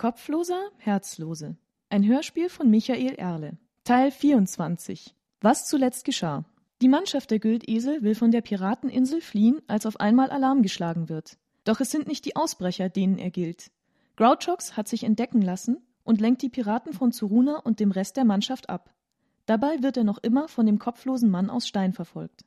Kopfloser, Herzlose. Ein Hörspiel von Michael Erle. Teil 24. Was zuletzt geschah. Die Mannschaft der Güldesel will von der Pirateninsel fliehen, als auf einmal Alarm geschlagen wird. Doch es sind nicht die Ausbrecher, denen er gilt. Grouchox hat sich entdecken lassen und lenkt die Piraten von Zuruna und dem Rest der Mannschaft ab. Dabei wird er noch immer von dem kopflosen Mann aus Stein verfolgt.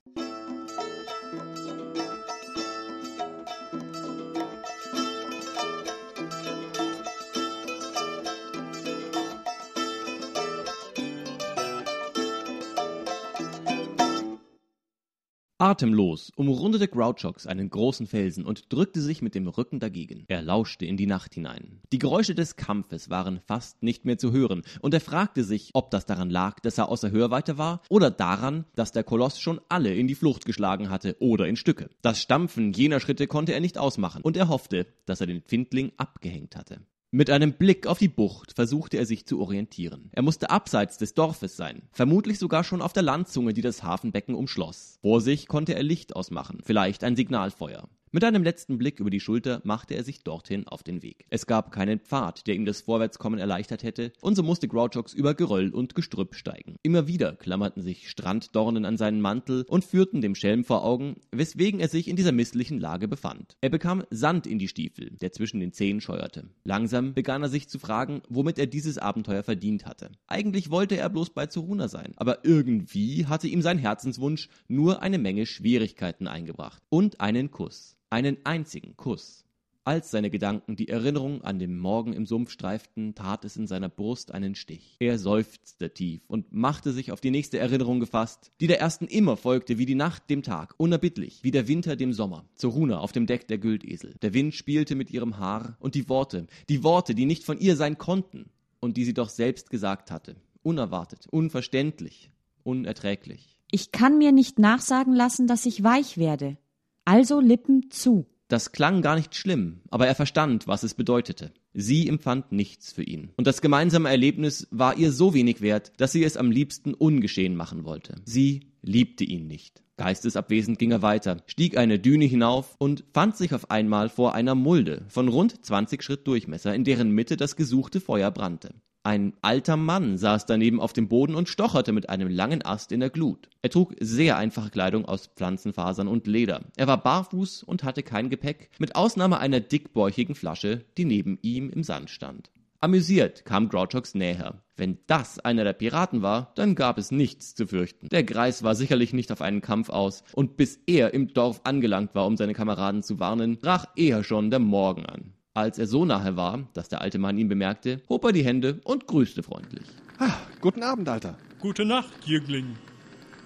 Atemlos umrundete Grouchox einen großen Felsen und drückte sich mit dem Rücken dagegen. Er lauschte in die Nacht hinein. Die Geräusche des Kampfes waren fast nicht mehr zu hören, und er fragte sich, ob das daran lag, dass er außer Hörweite war, oder daran, dass der Koloss schon alle in die Flucht geschlagen hatte oder in Stücke. Das Stampfen jener Schritte konnte er nicht ausmachen, und er hoffte, dass er den Findling abgehängt hatte. Mit einem Blick auf die Bucht versuchte er sich zu orientieren. Er musste abseits des Dorfes sein, vermutlich sogar schon auf der Landzunge, die das Hafenbecken umschloss. Vor sich konnte er Licht ausmachen, vielleicht ein Signalfeuer. Mit einem letzten Blick über die Schulter machte er sich dorthin auf den Weg. Es gab keinen Pfad, der ihm das Vorwärtskommen erleichtert hätte, und so musste Grouchox über Geröll und Gestrüpp steigen. Immer wieder klammerten sich Stranddornen an seinen Mantel und führten dem Schelm vor Augen, weswegen er sich in dieser misslichen Lage befand. Er bekam Sand in die Stiefel, der zwischen den Zehen scheuerte. Langsam begann er sich zu fragen, womit er dieses Abenteuer verdient hatte. Eigentlich wollte er bloß bei Zuruna sein, aber irgendwie hatte ihm sein Herzenswunsch nur eine Menge Schwierigkeiten eingebracht und einen Kuss einen einzigen Kuss. Als seine Gedanken die Erinnerung an den Morgen im Sumpf streiften, tat es in seiner Brust einen Stich. Er seufzte tief und machte sich auf die nächste Erinnerung gefasst, die der ersten immer folgte wie die Nacht dem Tag, unerbittlich, wie der Winter dem Sommer. Zoruna auf dem Deck der Güldesel. Der Wind spielte mit ihrem Haar und die Worte, die Worte, die nicht von ihr sein konnten und die sie doch selbst gesagt hatte. Unerwartet, unverständlich, unerträglich. Ich kann mir nicht nachsagen lassen, dass ich weich werde. Also Lippen zu. Das klang gar nicht schlimm, aber er verstand, was es bedeutete. Sie empfand nichts für ihn. Und das gemeinsame Erlebnis war ihr so wenig wert, dass sie es am liebsten ungeschehen machen wollte. Sie liebte ihn nicht. Geistesabwesend ging er weiter, stieg eine Düne hinauf und fand sich auf einmal vor einer Mulde von rund 20 Schritt Durchmesser, in deren Mitte das gesuchte Feuer brannte. Ein alter Mann saß daneben auf dem Boden und stocherte mit einem langen Ast in der Glut. Er trug sehr einfache Kleidung aus Pflanzenfasern und Leder. Er war barfuß und hatte kein Gepäck, mit Ausnahme einer dickbäuchigen Flasche, die neben ihm im Sand stand. Amüsiert kam Grouchox näher. Wenn das einer der Piraten war, dann gab es nichts zu fürchten. Der Greis war sicherlich nicht auf einen Kampf aus, und bis er im Dorf angelangt war, um seine Kameraden zu warnen, brach eher schon der Morgen an. Als er so nahe war, dass der alte Mann ihn bemerkte, hob er die Hände und grüßte freundlich. Ah, guten Abend, Alter. Gute Nacht, Jüngling.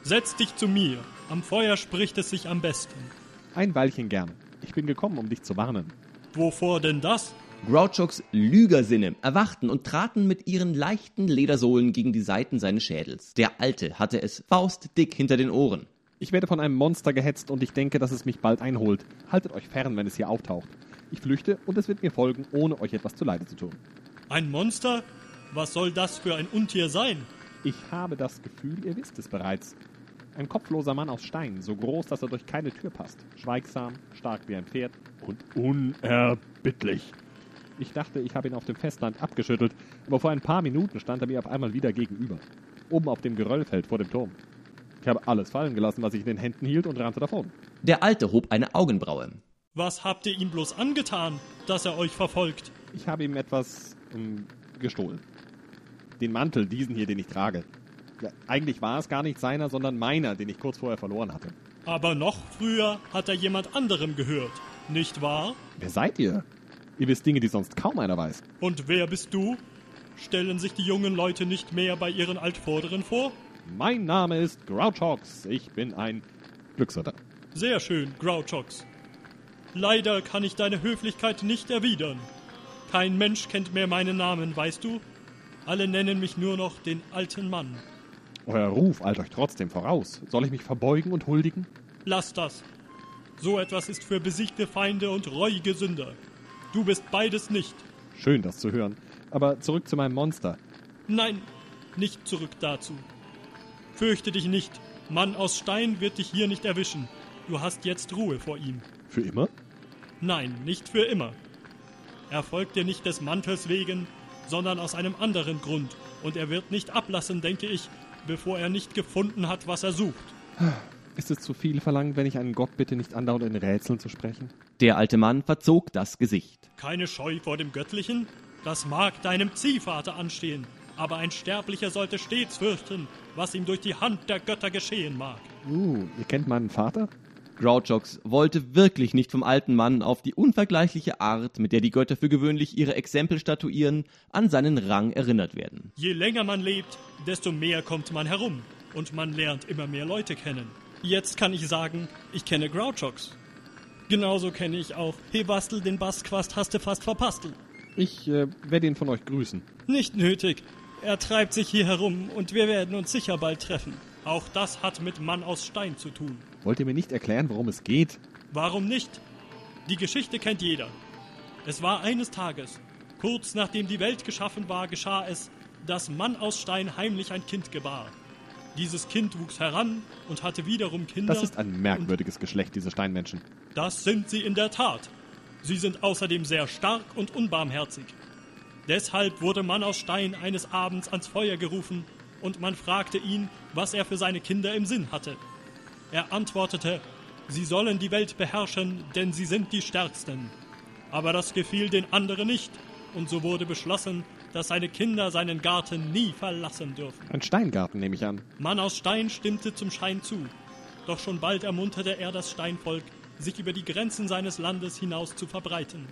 Setz dich zu mir. Am Feuer spricht es sich am besten. Ein Weilchen gern. Ich bin gekommen, um dich zu warnen. Wovor denn das? Grouchox Lügersinne erwachten und traten mit ihren leichten Ledersohlen gegen die Seiten seines Schädels. Der Alte hatte es faustdick hinter den Ohren. Ich werde von einem Monster gehetzt und ich denke, dass es mich bald einholt. Haltet euch fern, wenn es hier auftaucht. Ich flüchte und es wird mir folgen, ohne euch etwas zuleide zu tun. Ein Monster? Was soll das für ein Untier sein? Ich habe das Gefühl, ihr wisst es bereits. Ein kopfloser Mann aus Stein, so groß, dass er durch keine Tür passt. Schweigsam, stark wie ein Pferd und unerbittlich. Ich dachte, ich habe ihn auf dem Festland abgeschüttelt, aber vor ein paar Minuten stand er mir auf einmal wieder gegenüber. Oben auf dem Geröllfeld vor dem Turm. Ich habe alles fallen gelassen, was ich in den Händen hielt und rannte davon. Der Alte hob eine Augenbraue. Was habt ihr ihm bloß angetan, dass er euch verfolgt? Ich habe ihm etwas ähm, gestohlen. Den Mantel, diesen hier, den ich trage. Ja, eigentlich war es gar nicht seiner, sondern meiner, den ich kurz vorher verloren hatte. Aber noch früher hat er jemand anderem gehört, nicht wahr? Wer seid ihr? Ihr wisst Dinge, die sonst kaum einer weiß. Und wer bist du? Stellen sich die jungen Leute nicht mehr bei ihren Altvorderen vor? Mein Name ist Grouchox. Ich bin ein Glücksritter. Sehr schön, Grouchox. Leider kann ich deine Höflichkeit nicht erwidern. Kein Mensch kennt mehr meinen Namen, weißt du? Alle nennen mich nur noch den alten Mann. Euer Ruf eilt euch trotzdem voraus. Soll ich mich verbeugen und huldigen? Lass das. So etwas ist für besiegte Feinde und reuige Sünder. Du bist beides nicht. Schön, das zu hören. Aber zurück zu meinem Monster. Nein, nicht zurück dazu. Fürchte dich nicht. Mann aus Stein wird dich hier nicht erwischen. Du hast jetzt Ruhe vor ihm. Für immer? Nein, nicht für immer. Er folgt dir nicht des Mantels wegen, sondern aus einem anderen Grund, und er wird nicht ablassen, denke ich, bevor er nicht gefunden hat, was er sucht. Ist es zu viel verlangt, wenn ich einen Gott bitte, nicht andauernd in Rätseln zu sprechen? Der alte Mann verzog das Gesicht. Keine Scheu vor dem Göttlichen? Das mag deinem Ziehvater anstehen, aber ein Sterblicher sollte stets fürchten, was ihm durch die Hand der Götter geschehen mag. Uh, ihr kennt meinen Vater? Grouchox wollte wirklich nicht vom alten Mann auf die unvergleichliche Art, mit der die Götter für gewöhnlich ihre Exempel statuieren, an seinen Rang erinnert werden. Je länger man lebt, desto mehr kommt man herum und man lernt immer mehr Leute kennen. Jetzt kann ich sagen, ich kenne Grouchox. Genauso kenne ich auch Hebastel, den Bastquast hast du fast verpastelt. Ich äh, werde ihn von euch grüßen. Nicht nötig. Er treibt sich hier herum und wir werden uns sicher bald treffen. Auch das hat mit Mann aus Stein zu tun. Wollt ihr mir nicht erklären, worum es geht? Warum nicht? Die Geschichte kennt jeder. Es war eines Tages, kurz nachdem die Welt geschaffen war, geschah es, dass Mann aus Stein heimlich ein Kind gebar. Dieses Kind wuchs heran und hatte wiederum Kinder. Das ist ein merkwürdiges Geschlecht, diese Steinmenschen. Das sind sie in der Tat. Sie sind außerdem sehr stark und unbarmherzig. Deshalb wurde Mann aus Stein eines Abends ans Feuer gerufen und man fragte ihn, was er für seine Kinder im Sinn hatte. Er antwortete, sie sollen die Welt beherrschen, denn sie sind die Stärksten. Aber das gefiel den anderen nicht, und so wurde beschlossen, dass seine Kinder seinen Garten nie verlassen dürfen. Ein Steingarten, nehme ich an. Mann aus Stein stimmte zum Schein zu, doch schon bald ermunterte er das Steinvolk, sich über die Grenzen seines Landes hinaus zu verbreiten.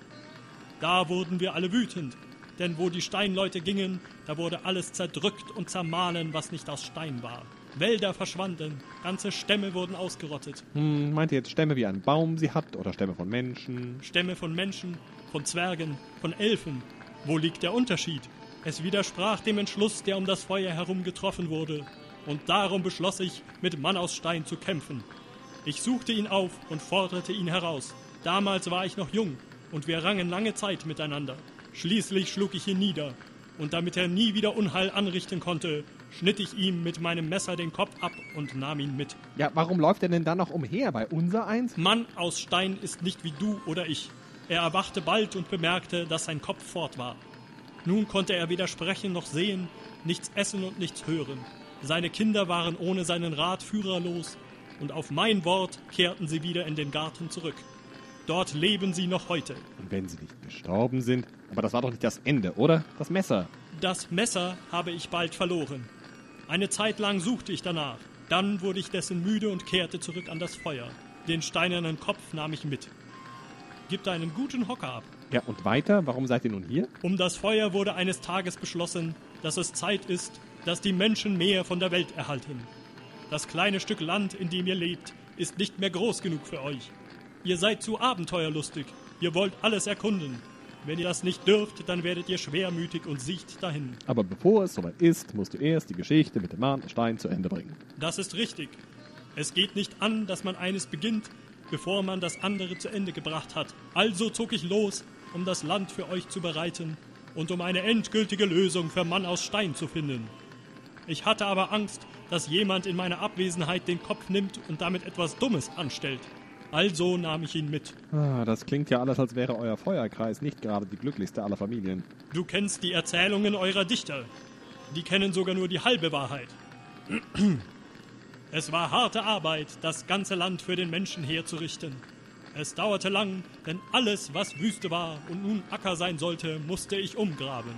Da wurden wir alle wütend, denn wo die Steinleute gingen, da wurde alles zerdrückt und zermahlen, was nicht aus Stein war. Wälder verschwanden, ganze Stämme wurden ausgerottet. Hm, meint ihr jetzt Stämme wie ein Baum sie hat oder Stämme von Menschen? Stämme von Menschen, von Zwergen, von Elfen. Wo liegt der Unterschied? Es widersprach dem Entschluss, der um das Feuer herum getroffen wurde, und darum beschloss ich, mit Mann aus Stein zu kämpfen. Ich suchte ihn auf und forderte ihn heraus. Damals war ich noch jung, und wir rangen lange Zeit miteinander. Schließlich schlug ich ihn nieder, und damit er nie wieder Unheil anrichten konnte, schnitt ich ihm mit meinem Messer den Kopf ab und nahm ihn mit. Ja, warum läuft er denn dann noch umher bei unser eins? Mann aus Stein ist nicht wie du oder ich. Er erwachte bald und bemerkte, dass sein Kopf fort war. Nun konnte er weder sprechen noch sehen, nichts essen und nichts hören. Seine Kinder waren ohne seinen Rat führerlos, und auf mein Wort kehrten sie wieder in den Garten zurück. Dort leben sie noch heute. Und wenn sie nicht gestorben sind? Aber das war doch nicht das Ende, oder? Das Messer. Das Messer habe ich bald verloren. Eine Zeit lang suchte ich danach. Dann wurde ich dessen müde und kehrte zurück an das Feuer. Den steinernen Kopf nahm ich mit. Gib einen guten Hocker ab. Ja, und weiter? Warum seid ihr nun hier? Um das Feuer wurde eines Tages beschlossen, dass es Zeit ist, dass die Menschen mehr von der Welt erhalten. Das kleine Stück Land, in dem ihr lebt, ist nicht mehr groß genug für euch. Ihr seid zu abenteuerlustig. Ihr wollt alles erkunden. Wenn ihr das nicht dürft, dann werdet ihr schwermütig und siecht dahin. Aber bevor es soweit ist, musst du erst die Geschichte mit dem Mann und Stein zu Ende bringen. Das ist richtig. Es geht nicht an, dass man eines beginnt, bevor man das andere zu Ende gebracht hat. Also zog ich los, um das Land für euch zu bereiten und um eine endgültige Lösung für Mann aus Stein zu finden. Ich hatte aber Angst, dass jemand in meiner Abwesenheit den Kopf nimmt und damit etwas Dummes anstellt. Also nahm ich ihn mit. Ah, das klingt ja alles, als wäre euer Feuerkreis nicht gerade die glücklichste aller Familien. Du kennst die Erzählungen eurer Dichter. Die kennen sogar nur die halbe Wahrheit. Es war harte Arbeit, das ganze Land für den Menschen herzurichten. Es dauerte lang, denn alles, was Wüste war und nun Acker sein sollte, musste ich umgraben.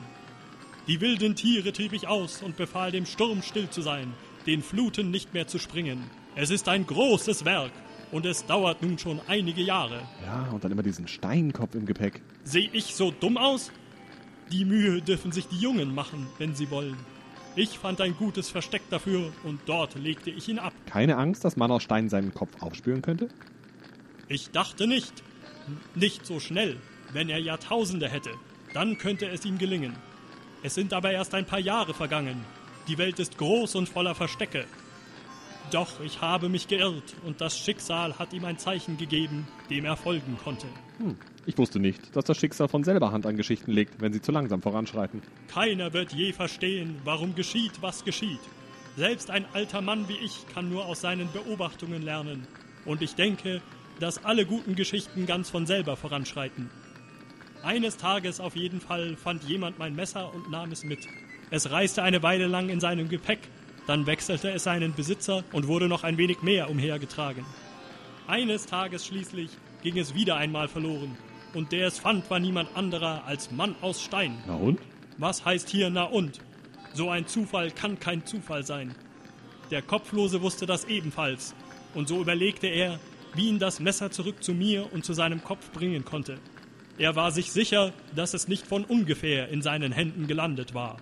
Die wilden Tiere trieb ich aus und befahl dem Sturm still zu sein, den Fluten nicht mehr zu springen. Es ist ein großes Werk und es dauert nun schon einige Jahre. Ja, und dann immer diesen Steinkopf im Gepäck. Sehe ich so dumm aus? Die Mühe dürfen sich die Jungen machen, wenn sie wollen. Ich fand ein gutes Versteck dafür und dort legte ich ihn ab. Keine Angst, dass Stein seinen Kopf aufspüren könnte? Ich dachte nicht. Nicht so schnell. Wenn er Jahrtausende hätte, dann könnte es ihm gelingen. Es sind aber erst ein paar Jahre vergangen. Die Welt ist groß und voller Verstecke. Doch ich habe mich geirrt und das Schicksal hat ihm ein Zeichen gegeben, dem er folgen konnte. Hm. Ich wusste nicht, dass das Schicksal von selber Hand an Geschichten legt, wenn sie zu langsam voranschreiten. Keiner wird je verstehen, warum geschieht, was geschieht. Selbst ein alter Mann wie ich kann nur aus seinen Beobachtungen lernen. Und ich denke, dass alle guten Geschichten ganz von selber voranschreiten. Eines Tages auf jeden Fall fand jemand mein Messer und nahm es mit. Es reiste eine Weile lang in seinem Gepäck, dann wechselte es seinen Besitzer und wurde noch ein wenig mehr umhergetragen. Eines Tages schließlich ging es wieder einmal verloren, und der es fand, war niemand anderer als Mann aus Stein. Na und? Was heißt hier na und? So ein Zufall kann kein Zufall sein. Der Kopflose wusste das ebenfalls, und so überlegte er, wie ihn das Messer zurück zu mir und zu seinem Kopf bringen konnte. Er war sich sicher, dass es nicht von ungefähr in seinen Händen gelandet war.